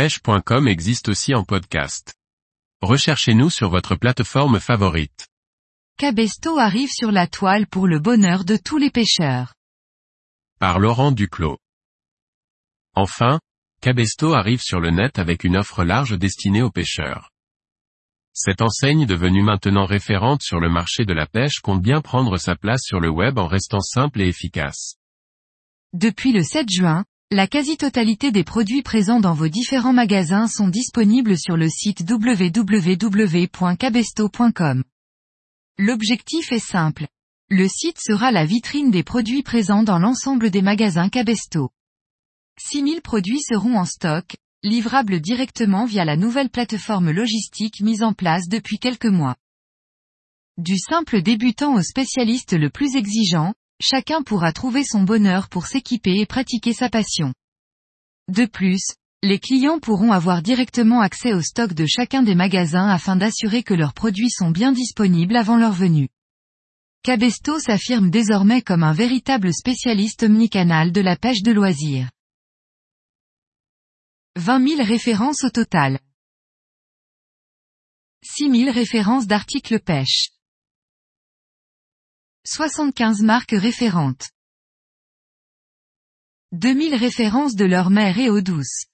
pêche.com existe aussi en podcast. Recherchez-nous sur votre plateforme favorite. Cabesto arrive sur la toile pour le bonheur de tous les pêcheurs. Par Laurent Duclos. Enfin, Cabesto arrive sur le net avec une offre large destinée aux pêcheurs. Cette enseigne devenue maintenant référente sur le marché de la pêche compte bien prendre sa place sur le web en restant simple et efficace. Depuis le 7 juin, la quasi-totalité des produits présents dans vos différents magasins sont disponibles sur le site www.cabesto.com. L'objectif est simple. Le site sera la vitrine des produits présents dans l'ensemble des magasins Cabesto. 6000 produits seront en stock, livrables directement via la nouvelle plateforme logistique mise en place depuis quelques mois. Du simple débutant au spécialiste le plus exigeant, chacun pourra trouver son bonheur pour s'équiper et pratiquer sa passion. De plus, les clients pourront avoir directement accès au stock de chacun des magasins afin d'assurer que leurs produits sont bien disponibles avant leur venue. Cabesto s'affirme désormais comme un véritable spécialiste omnicanal de la pêche de loisirs. 20 000 références au total. 6 000 références d'articles pêche. 75 marques référentes. 2000 références de leur mer et eau douce.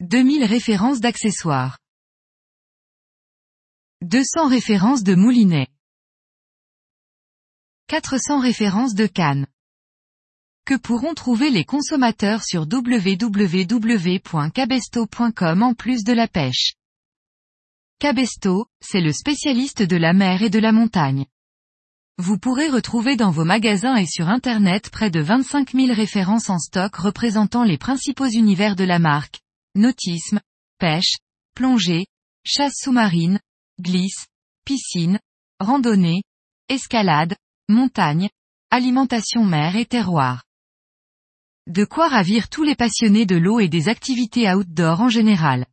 2000 références d'accessoires. 200 références de moulinets. 400 références de cannes. Que pourront trouver les consommateurs sur www.cabesto.com en plus de la pêche Cabesto, c'est le spécialiste de la mer et de la montagne. Vous pourrez retrouver dans vos magasins et sur Internet près de 25 000 références en stock représentant les principaux univers de la marque. Nautisme, pêche, plongée, chasse sous-marine, glisse, piscine, randonnée, escalade, montagne, alimentation mer et terroir. De quoi ravir tous les passionnés de l'eau et des activités outdoor en général.